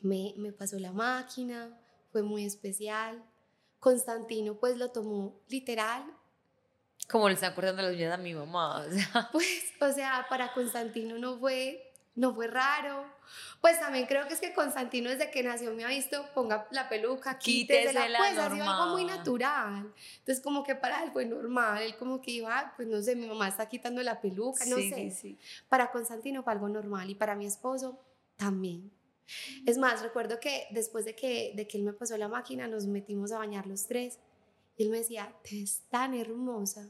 me, me pasó la máquina, fue muy especial. Constantino pues lo tomó literal como le están cortando las uñas a mi mamá. O sea. Pues, o sea, para Constantino no fue, no fue raro. Pues también creo que es que Constantino desde que nació me ha visto, ponga la peluca, quítese la pues ha sido algo muy natural. Entonces como que para él fue normal, él como que iba, pues no sé, mi mamá está quitando la peluca, no sé. Sí. Para Constantino fue algo normal y para mi esposo también. Es más, recuerdo que después de que, de que él me pasó la máquina, nos metimos a bañar los tres y él me decía, te ves tan hermosa.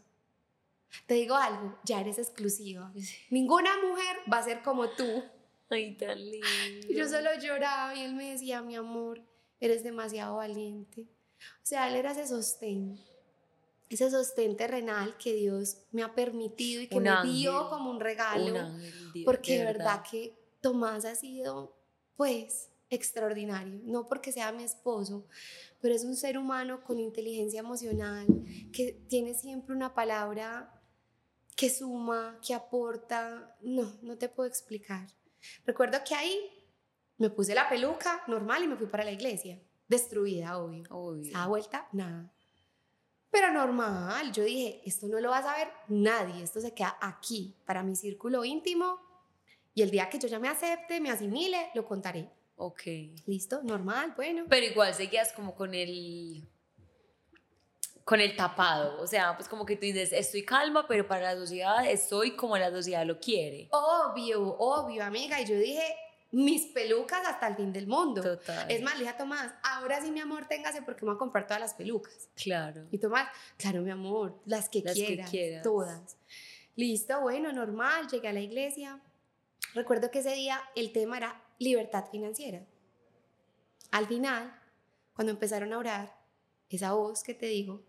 Te digo algo, ya eres exclusiva. Ninguna mujer va a ser como tú. Ay, tan lindo. Yo solo lloraba y él me decía, mi amor, eres demasiado valiente. O sea, él era ese sostén, ese sostén terrenal que Dios me ha permitido y que me dio como un regalo. porque de verdad. verdad que Tomás ha sido, pues, extraordinario, no porque sea mi esposo, pero es un ser humano con inteligencia emocional, que tiene siempre una palabra que suma, que aporta, no, no te puedo explicar. Recuerdo que ahí me puse la peluca normal y me fui para la iglesia, destruida, obvio. Obvio. A vuelta, nada. Pero normal, yo dije, esto no lo va a saber nadie, esto se queda aquí, para mi círculo íntimo, y el día que yo ya me acepte, me asimile, lo contaré. Ok. Listo, normal, bueno. Pero igual seguías como con el con el tapado, o sea, pues como que tú dices, estoy calma, pero para la sociedad estoy como la sociedad lo quiere. Obvio, obvio, amiga, y yo dije, mis pelucas hasta el fin del mundo. Total. Es más, le dije a Tomás, ahora sí, mi amor, téngase porque me voy a comprar todas las pelucas. Claro. Y Tomás, claro, mi amor, las que, Las que quieras, quieras. todas. Listo, bueno, normal, llegué a la iglesia. Recuerdo que ese día el tema era libertad financiera. Al final, cuando empezaron a orar, esa voz que te digo,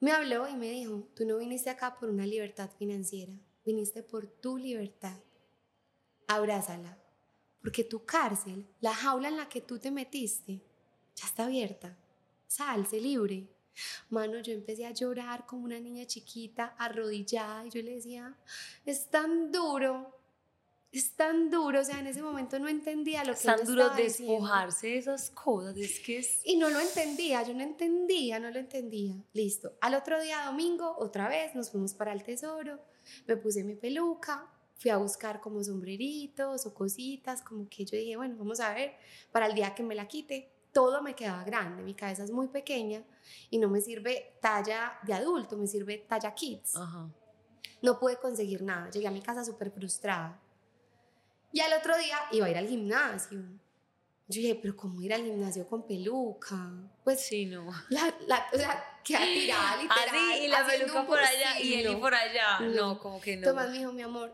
me habló y me dijo, tú no viniste acá por una libertad financiera, viniste por tu libertad. Abrázala, porque tu cárcel, la jaula en la que tú te metiste, ya está abierta. Sal, sé libre. Mano, yo empecé a llorar como una niña chiquita, arrodillada, y yo le decía, es tan duro, es tan duro, o sea, en ese momento no entendía lo que Es tan duro despojarse de esas cosas, es que es... Y no lo entendía, yo no entendía, no lo entendía. Listo. Al otro día, domingo, otra vez nos fuimos para el tesoro, me puse mi peluca, fui a buscar como sombreritos o cositas, como que yo dije, bueno, vamos a ver, para el día que me la quite, todo me quedaba grande, mi cabeza es muy pequeña y no me sirve talla de adulto, me sirve talla kids. Ajá. No pude conseguir nada, llegué a mi casa súper frustrada. Y al otro día iba a ir al gimnasio. Yo dije, pero ¿cómo ir al gimnasio con peluca? Pues Sí, no. la, la, o sea, queda tirada literal. Así, y la peluca por allá y él y bolsillo. por allá. No. No, como que no. Tomás me dijo, mi amor,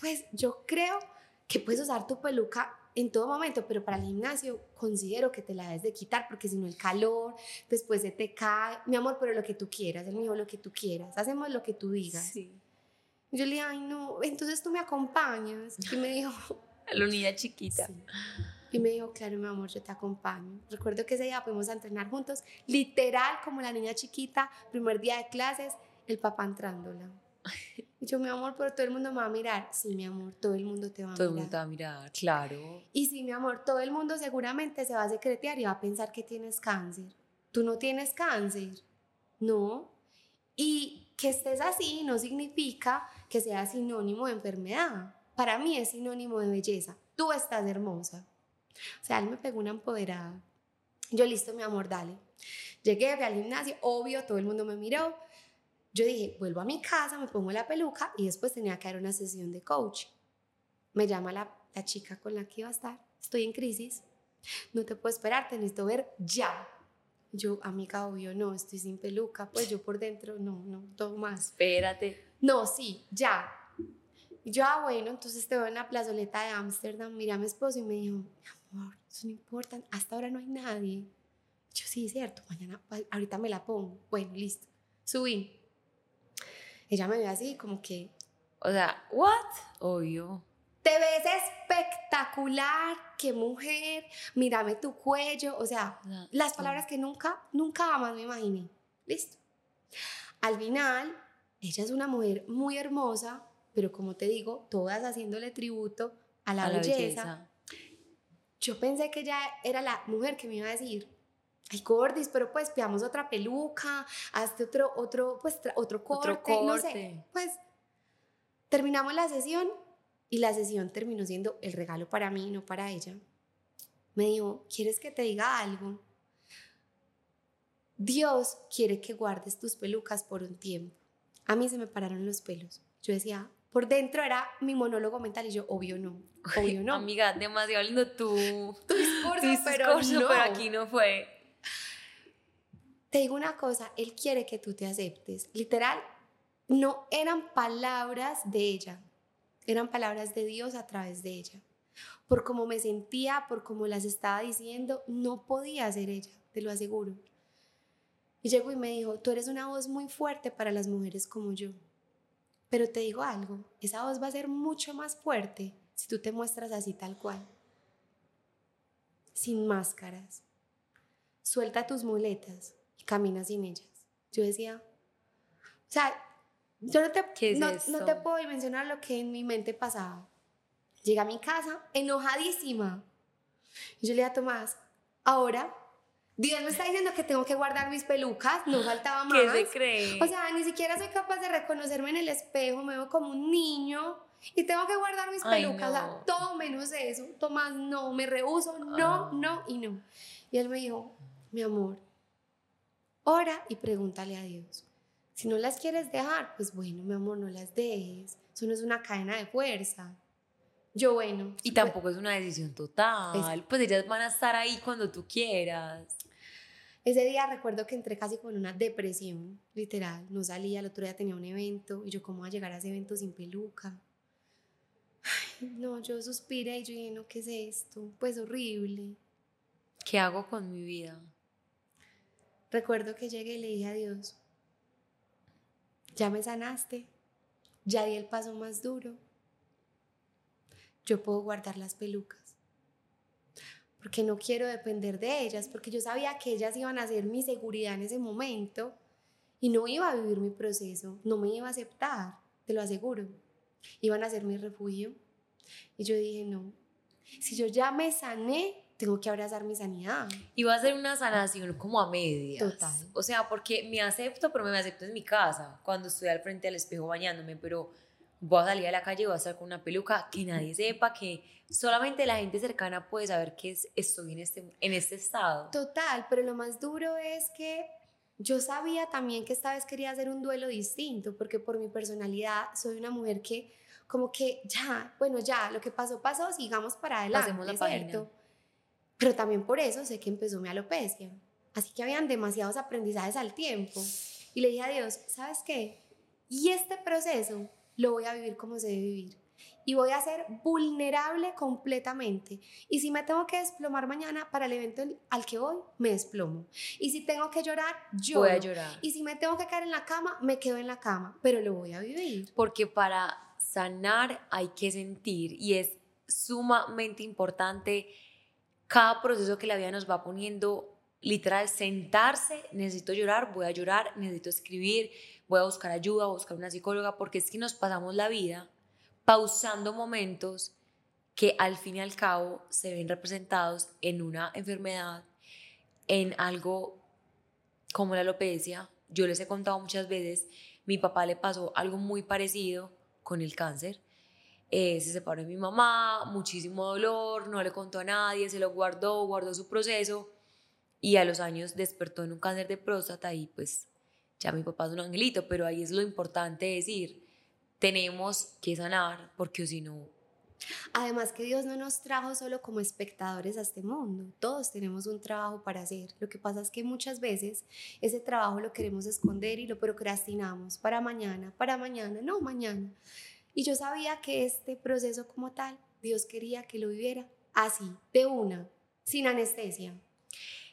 pues yo creo que puedes usar tu peluca en todo momento, pero para el gimnasio considero que te la debes de quitar porque si no el calor, después se te cae. Mi amor, pero lo que tú quieras, me dijo lo que tú quieras, hacemos lo que tú digas. Sí. Yo le dije, ay no, entonces tú me acompañas. Y me dijo, [laughs] La niña chiquita. Sí. Y me dijo, claro, mi amor, yo te acompaño. Recuerdo que ese día fuimos a entrenar juntos, literal como la niña chiquita, primer día de clases, el papá entrándola. [laughs] Y yo, mi amor, pero todo el mundo me va a mirar. Sí, mi amor, todo el mundo te va a Todo el mirar. mundo te va a mirar, claro. Y sí, mi amor, todo el mundo seguramente se va a secretear y va a pensar que tienes cáncer. Tú no tienes cáncer. No. Y que estés así no significa que sea sinónimo de enfermedad. Para mí es sinónimo de belleza. Tú estás hermosa. O sea, él me pegó una empoderada. Yo, listo, mi amor, dale. Llegué, fui al gimnasio, obvio, todo el mundo me miró. Yo dije, vuelvo a mi casa, me pongo la peluca y después tenía que dar una sesión de coach. Me llama la, la chica con la que iba a estar. Estoy en crisis. No te puedo esperar, te necesito ver ya. Yo, amiga, obvio, no, estoy sin peluca. Pues yo por dentro, no, no, todo más. Espérate. No, sí, ya. Y yo, ah, bueno, entonces te veo en la plazoleta de Ámsterdam. Miré a mi esposo y me dijo, mi amor, eso no importa, hasta ahora no hay nadie. Yo, sí, cierto, mañana, a- ahorita me la pongo. Bueno, listo. Subí. Ella me ve así, como que, O sea, ¿what? Obvio. te ves espectacular, qué mujer, mírame tu cuello, o sea, O sea, las palabras que nunca, nunca jamás me imaginé. Listo. Al final, ella es una mujer muy hermosa, pero como te digo, todas haciéndole tributo a la, a la belleza. belleza. Yo pensé que ella era la mujer que me iba a decir, ay, Gordis, pero pues pidamos otra peluca, hazte otro, otro, pues, otro corte, Otro no sé. Pues terminamos la sesión y la sesión terminó siendo el regalo para mí, no para ella. Me dijo, ¿quieres que te diga algo? Dios quiere que guardes tus pelucas por un tiempo. A mí se me pararon los pelos. Yo decía, por dentro era mi monólogo mental y yo, obvio no, obvio no. Amiga, demasiado lindo tu, tu discurso, tu pero discurso, no. pero aquí no fue. Te digo una cosa, Él quiere que tú te aceptes. Literal, no eran palabras de ella, eran palabras de Dios a través de ella. Por cómo me sentía, por cómo las estaba diciendo, no podía ser ella, te lo aseguro. Y llegó y me dijo, tú eres una voz muy fuerte para las mujeres como yo. Pero te digo algo, esa voz va a ser mucho más fuerte si tú te muestras así tal cual. sin máscaras. Suelta tus muletas y camina sin ellas. Yo decía, o sea, yo no te, no, no te puedo mencionar lo que en mi mente pasaba. Llegué a mi casa enojadísima. Y yo le dije a Tomás, ahora Dios me está diciendo que tengo que guardar mis pelucas, no faltaba más. ¿Qué se cree? O sea, ni siquiera soy capaz de reconocerme en el espejo, me veo como un niño y tengo que guardar mis pelucas, o sea, todo menos eso. Tomás, no, me rehuso, no, ah. no y no. Y él me dijo, mi amor, ora y pregúntale a Dios. Si no las quieres dejar, pues bueno, mi amor, no las dejes. Eso no es una cadena de fuerza. Yo, bueno. Y tampoco es una decisión total. pues ellas van a estar ahí cuando tú quieras. Ese día recuerdo que entré casi con una depresión, literal. No salía, el otro día tenía un evento y yo, ¿cómo voy a llegar a ese evento sin peluca? no, yo suspiré y yo dije, no, ¿qué es esto? Pues horrible. ¿Qué hago con mi vida? Recuerdo que llegué y le dije a Dios, ya me sanaste, ya di el paso más duro, yo puedo guardar las pelucas porque no quiero depender de ellas, porque yo sabía que ellas iban a ser mi seguridad en ese momento y no iba a vivir mi proceso, no me iba a aceptar, te lo aseguro. Iban a ser mi refugio. Y yo dije, no, si yo ya me sané, tengo que abrazar mi sanidad. Iba a ser una sanación como a medias. Total. O sea, porque me acepto, pero me acepto en mi casa, cuando estoy al frente del espejo bañándome, pero voy a salir a la calle y voy a estar con una peluca que nadie sepa, que solamente la gente cercana puede saber que estoy en este, en este estado. Total, pero lo más duro es que yo sabía también que esta vez quería hacer un duelo distinto, porque por mi personalidad soy una mujer que como que ya, bueno, ya, lo que pasó, pasó, sigamos para adelante. Hacemos la ¿cierto? Pero también por eso sé que empezó mi alopecia. Así que habían demasiados aprendizajes al tiempo. Y le dije a Dios, ¿sabes qué? Y este proceso lo voy a vivir como se debe vivir. Y voy a ser vulnerable completamente. Y si me tengo que desplomar mañana para el evento al que voy, me desplomo. Y si tengo que llorar, lloro. Voy a llorar. Y si me tengo que caer en la cama, me quedo en la cama. Pero lo voy a vivir. Porque para sanar hay que sentir. Y es sumamente importante cada proceso que la vida nos va poniendo literal sentarse, necesito llorar, voy a llorar, necesito escribir, voy a buscar ayuda, a buscar una psicóloga, porque es que nos pasamos la vida pausando momentos que al fin y al cabo se ven representados en una enfermedad, en algo como la alopecia. Yo les he contado muchas veces, mi papá le pasó algo muy parecido con el cáncer. Eh, se separó de mi mamá, muchísimo dolor, no le contó a nadie, se lo guardó, guardó su proceso y a los años despertó en un cáncer de próstata y pues ya mi papá es un angelito, pero ahí es lo importante decir, tenemos que sanar porque si no... Además que Dios no nos trajo solo como espectadores a este mundo, todos tenemos un trabajo para hacer. Lo que pasa es que muchas veces ese trabajo lo queremos esconder y lo procrastinamos para mañana, para mañana, no mañana. Y yo sabía que este proceso como tal, Dios quería que lo viviera así, de una, sin anestesia.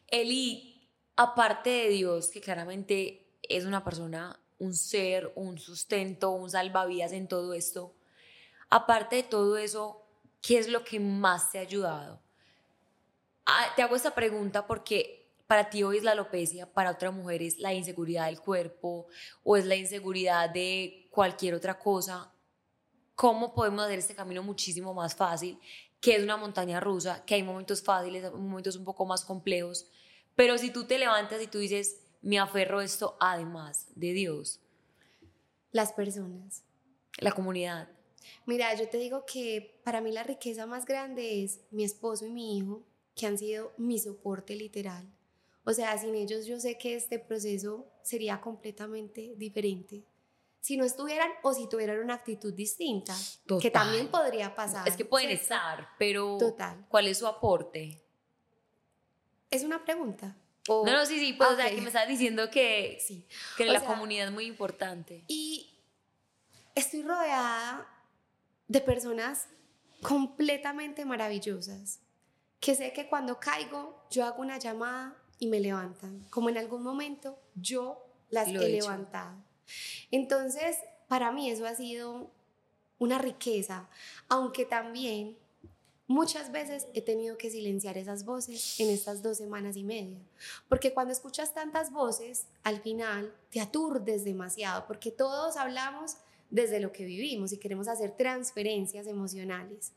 Eli, aparte de Dios, que claramente es una persona, un ser, un sustento, un salvavidas en todo esto. Aparte de todo eso, ¿qué es lo que más te ha ayudado? Ah, te hago esta pregunta porque para ti hoy es la alopecia, para otra mujer es la inseguridad del cuerpo o es la inseguridad de cualquier otra cosa. ¿Cómo podemos hacer este camino muchísimo más fácil? Que es una montaña rusa, que hay momentos fáciles, momentos un poco más complejos. Pero si tú te levantas y tú dices, me aferro esto además de Dios? Las personas. La comunidad. Mira, yo te digo que para mí la riqueza más grande es mi esposo y mi hijo, que han sido mi soporte literal. O sea, sin ellos yo sé que este proceso sería completamente diferente. Si no estuvieran o si tuvieran una actitud distinta, que también podría pasar. Es que pueden estar, pero Total. ¿cuál es su aporte? Es una pregunta no, no, sí, sí, pues, o sea, que me estás diciendo que, sí. que la comunidad es muy importante. Y estoy rodeada de personas completamente maravillosas, que sé que cuando caigo, yo hago una llamada y me levantan, como en algún momento yo las he, he levantado. Entonces, para mí eso ha sido una riqueza, aunque también Muchas veces he tenido que silenciar esas voces en estas dos semanas y media, porque cuando escuchas tantas voces, al final te aturdes demasiado, porque todos hablamos desde lo que vivimos y queremos hacer transferencias emocionales.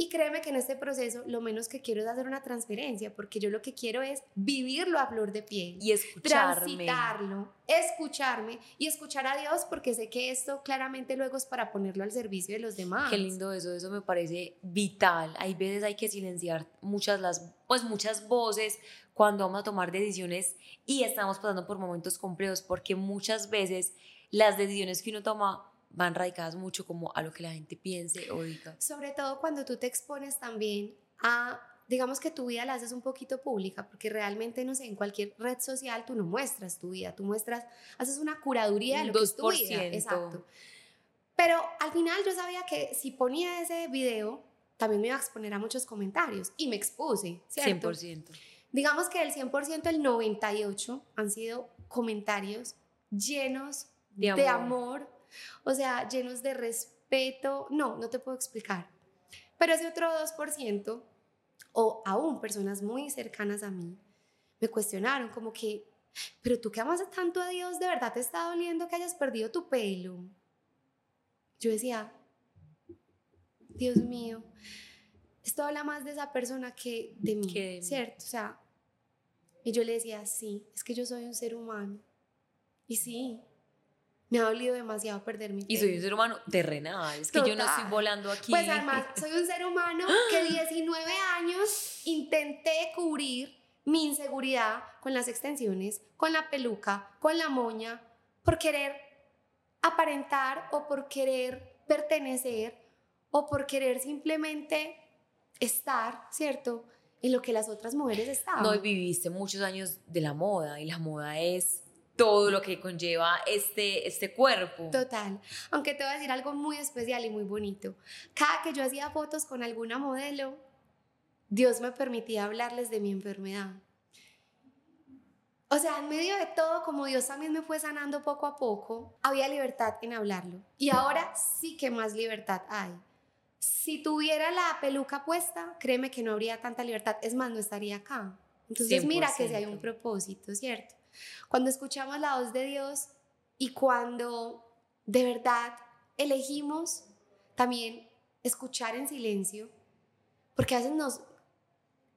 Y créeme que en este proceso lo menos que quiero es hacer una transferencia, porque yo lo que quiero es vivirlo a flor de piel. Y escucharme. Transitarlo, escucharme y escuchar a Dios, porque sé que esto claramente luego es para ponerlo al servicio de los demás. Qué lindo eso, eso me parece vital. Hay veces hay que silenciar muchas, las, pues muchas voces cuando vamos a tomar decisiones y estamos pasando por momentos complejos, porque muchas veces las decisiones que uno toma van radicadas mucho como a lo que la gente piense o diga. Sobre todo cuando tú te expones también a, digamos que tu vida la haces un poquito pública, porque realmente, no sé, en cualquier red social tú no muestras tu vida, tú muestras, haces una curaduría de lo que es tu vida. Exacto. Pero al final yo sabía que si ponía ese video, también me iba a exponer a muchos comentarios y me expuse, ¿cierto? 100%. Digamos que el 100%, el 98% han sido comentarios llenos de amor, de amor o sea, llenos de respeto. No, no te puedo explicar. Pero ese otro 2%, o aún personas muy cercanas a mí, me cuestionaron como que, pero tú que amas tanto a Dios, ¿de verdad te está doliendo que hayas perdido tu pelo? Yo decía, Dios mío, esto habla más de esa persona que de mí, ¿cierto? O sea, y yo le decía, sí, es que yo soy un ser humano. Y sí, me ha dolido demasiado perder mi pelo. Y soy un ser humano terrenal, es que yo no estoy volando aquí. Pues además, soy un ser humano [gasps] que 19 años intenté cubrir mi inseguridad con las extensiones, con la peluca, con la moña, por querer aparentar o por querer pertenecer o por querer simplemente estar, ¿cierto? En lo que las otras mujeres estaban. No, y viviste muchos años de la moda y la moda es todo lo que conlleva este, este cuerpo. Total. Aunque te voy a decir algo muy especial y muy bonito. Cada que yo hacía fotos con alguna modelo, Dios me permitía hablarles de mi enfermedad. O sea, en medio de todo, como Dios también me fue sanando poco a poco, había libertad en hablarlo. Y ahora sí que más libertad hay. Si tuviera la peluca puesta, créeme que no habría tanta libertad. Es más, no estaría acá. Entonces, mira que si hay un propósito, ¿cierto? Cuando escuchamos la voz de Dios y cuando de verdad elegimos también escuchar en silencio, porque a veces nos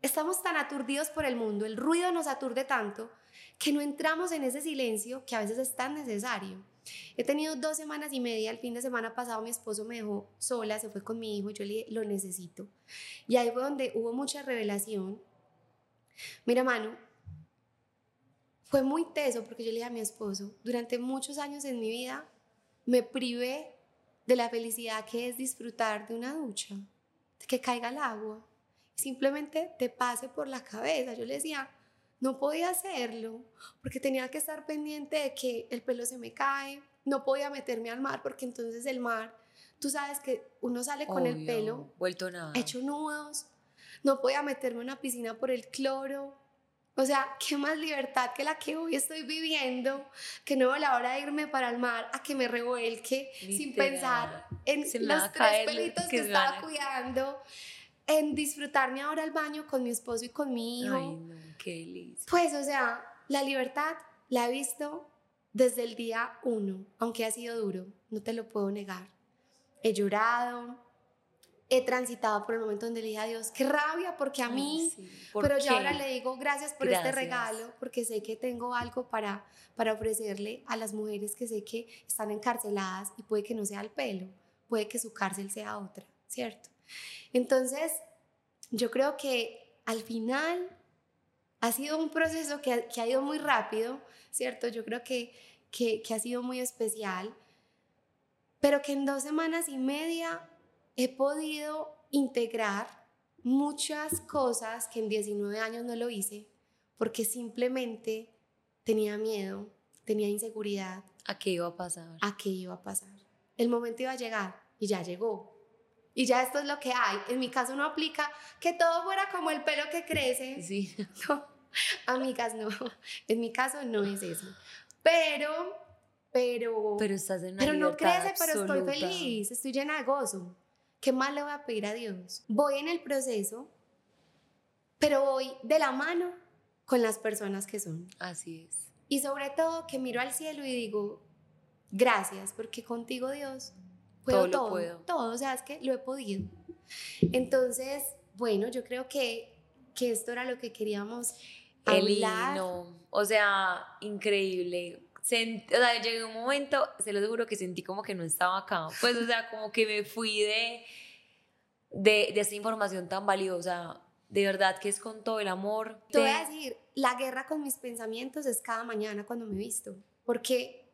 estamos tan aturdidos por el mundo, el ruido nos aturde tanto que no entramos en ese silencio que a veces es tan necesario. He tenido dos semanas y media, el fin de semana pasado mi esposo me dejó sola, se fue con mi hijo, yo le dije, lo necesito. Y ahí fue donde hubo mucha revelación. Mira, Manu, fue muy teso porque yo le dije a mi esposo, durante muchos años en mi vida me privé de la felicidad que es disfrutar de una ducha, de que caiga el agua, simplemente te pase por la cabeza. Yo le decía, no podía hacerlo porque tenía que estar pendiente de que el pelo se me cae, no podía meterme al mar porque entonces el mar, tú sabes que uno sale con el pelo vuelto nada. hecho nudos, no podía meterme en una piscina por el cloro, o sea, qué más libertad que la que hoy estoy viviendo, que no a la hora de irme para el mar a que me revuelque sin pensar en los tres pelitos que, estaba cuidando, en disfrutarme ahora al baño con mi esposo y con mi hijo. Ay, no, qué delicia. Pues, o sea, la libertad la he visto desde el día uno, aunque ha sido duro, no te lo puedo negar. He llorado, he transitado por el momento donde le dije a Dios, qué rabia, porque a mí, pero yo ahora le digo gracias por este regalo, porque sé que tengo algo para, para ofrecerle a las mujeres que sé que están encarceladas y puede que no sea el pelo, puede que su cárcel sea otra, ¿cierto? Entonces, yo creo que al final ha sido un proceso que ha, que ha ido muy rápido, ¿cierto? Yo creo que, que, que ha sido muy especial, pero que en dos semanas y media he podido integrar muchas cosas que en 19 años no lo hice porque simplemente tenía miedo, tenía inseguridad. ¿A qué iba a pasar? ¿A qué iba a pasar? El momento iba a llegar y ya llegó. Y ya esto es lo que hay. En mi caso no aplica que todo fuera como el pelo que crece. Sí. [laughs] No, amigas, no. En mi caso no es eso. Pero, pero... Pero estás en Pero no crece, pero estoy feliz, estoy llena de gozo. ¿Qué más le voy a pedir a Dios? Voy en el proceso, pero voy de la mano con las personas que son. Así es. Y sobre todo que miro al cielo y digo, gracias, porque contigo Dios puedo Todo lo todo, puedo. todo, o sea, es que lo he podido. Entonces, bueno, yo creo que, que esto era lo que queríamos Eli, hablar. no, o sea, increíble. Sent- o sea, llegué un momento, se lo juro que sentí como que no estaba acá. Pues, o sea, como que me fui de, de, de esta información tan valiosa. De verdad que es con todo el amor. Te voy a decir, la guerra con mis pensamientos es cada mañana cuando me visto, porque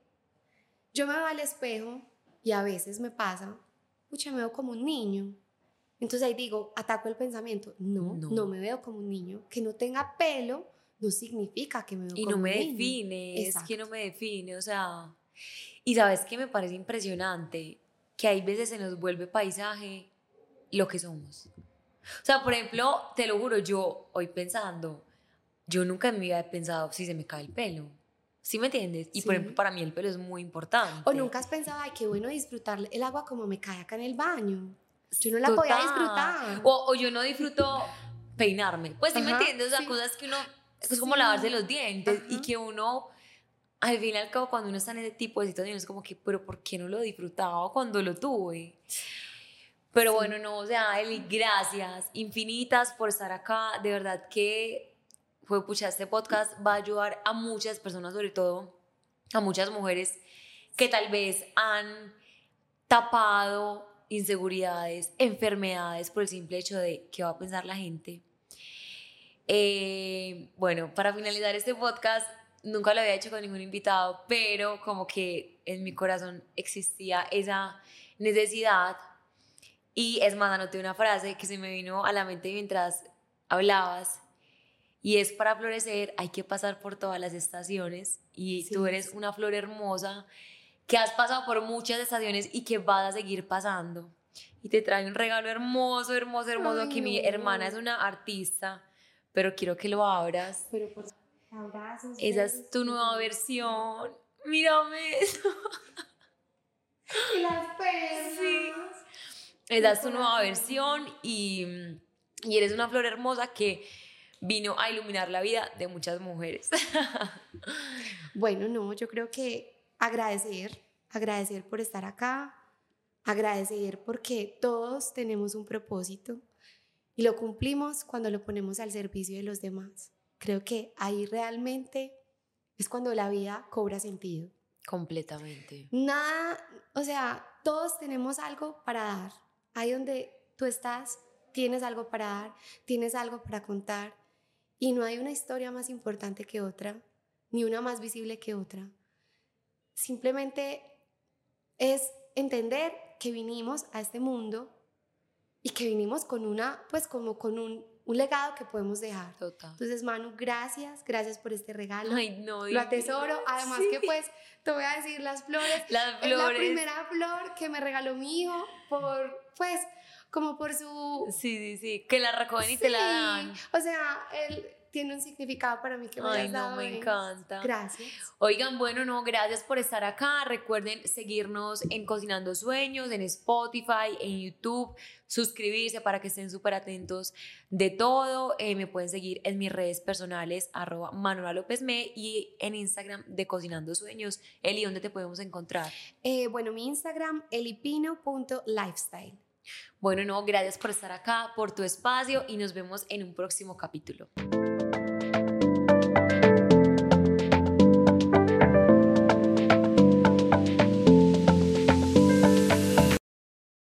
yo me veo al espejo y a veces me pasa, pucha, me veo como un niño. Entonces ahí digo, ataco el pensamiento. No, No. no, me veo como un niño. Que no tenga pelo no significa que me veo Y como no me define, es que no me define, o sea. Y sabes que me parece impresionante que hay veces se nos vuelve paisaje lo que somos. O sea, por ejemplo, te lo juro, yo hoy pensando, yo nunca en mi vida he pensado si se me cae el pelo. ¿Sí me entiendes? Y por Sí. ejemplo, para mí el pelo es muy importante. O nunca has pensado, ay, qué bueno disfrutar el agua como me cae acá en el baño. Yo no la podía Total. disfrutar. O, o yo no disfruto peinarme. Pues sí me Ajá, entiendes, o sea, sí. cosas que uno, es como Sí. lavarse los dientes y que uno, al fin y al cabo, cuando uno está en ese tipo de situaciones, es como que, pero ¿por qué no lo disfrutaba cuando lo tuve? Pero Sí. bueno, no, o sea, Eli, gracias infinitas por estar acá. De verdad que fue pucha, este podcast va a ayudar a muchas personas, sobre todo a muchas mujeres que tal vez han tapado inseguridades, enfermedades por el simple hecho de qué va a pensar la gente. Eh, bueno, para finalizar este podcast, nunca lo había hecho con ningún invitado, pero como que en mi corazón existía esa necesidad. Y es más, anoté una frase que se me vino a la mente mientras hablabas. Y es para florecer hay que pasar por todas las estaciones. Y Sí, tú eres una flor hermosa que has pasado por muchas estaciones y que vas a seguir pasando. Y te trae un regalo hermoso, hermoso, hermoso, Ay, que mi no. hermana es una artista, pero quiero que lo abras. Pero por abrazos. Esa es tu nueva versión. Mírame eso. [laughs] Y las perlas. Sí. Esa es tu nueva versión y, y eres una flor hermosa que vino a iluminar la vida de muchas mujeres. [laughs] Bueno, no, yo creo que agradecer, agradecer por estar acá, agradecer porque todos tenemos un propósito y lo cumplimos cuando lo ponemos al servicio de los demás. Creo que ahí realmente es cuando la vida cobra sentido. Completamente. Nada, o sea, todos tenemos algo para dar. Ahí donde tú estás, tienes algo para dar, tienes algo para contar. Y no hay una historia más importante que otra, ni una más visible que otra. Simplemente es entender que vinimos a este mundo y que vinimos con una, pues como con un, un legado que podemos dejar. Total. Entonces, Manu, gracias, gracias por este regalo. Ay, no. Lo atesoro. Además Sí. que pues te voy a decir las flores. Las Es la flores. primera flor que me regaló mi hijo por, pues, como por su... Sí, sí, sí. Que la recogen y te la dan. O sea, él tiene un significado para mí que me Ay, no, me encanta. Gracias. Oigan, bueno, no, gracias por estar acá. Recuerden seguirnos en Cocinando Sueños, en Spotify, en YouTube, suscribirse para que estén súper atentos de todo. Eh, me pueden seguir en mis redes personales, arroba Manuela López Me y en Instagram de Cocinando Sueños. Eli, ¿dónde te podemos encontrar? Eh, bueno, mi Instagram, elipino.lifestyle. Bueno, no, gracias por estar acá, por tu espacio y nos vemos en un próximo capítulo.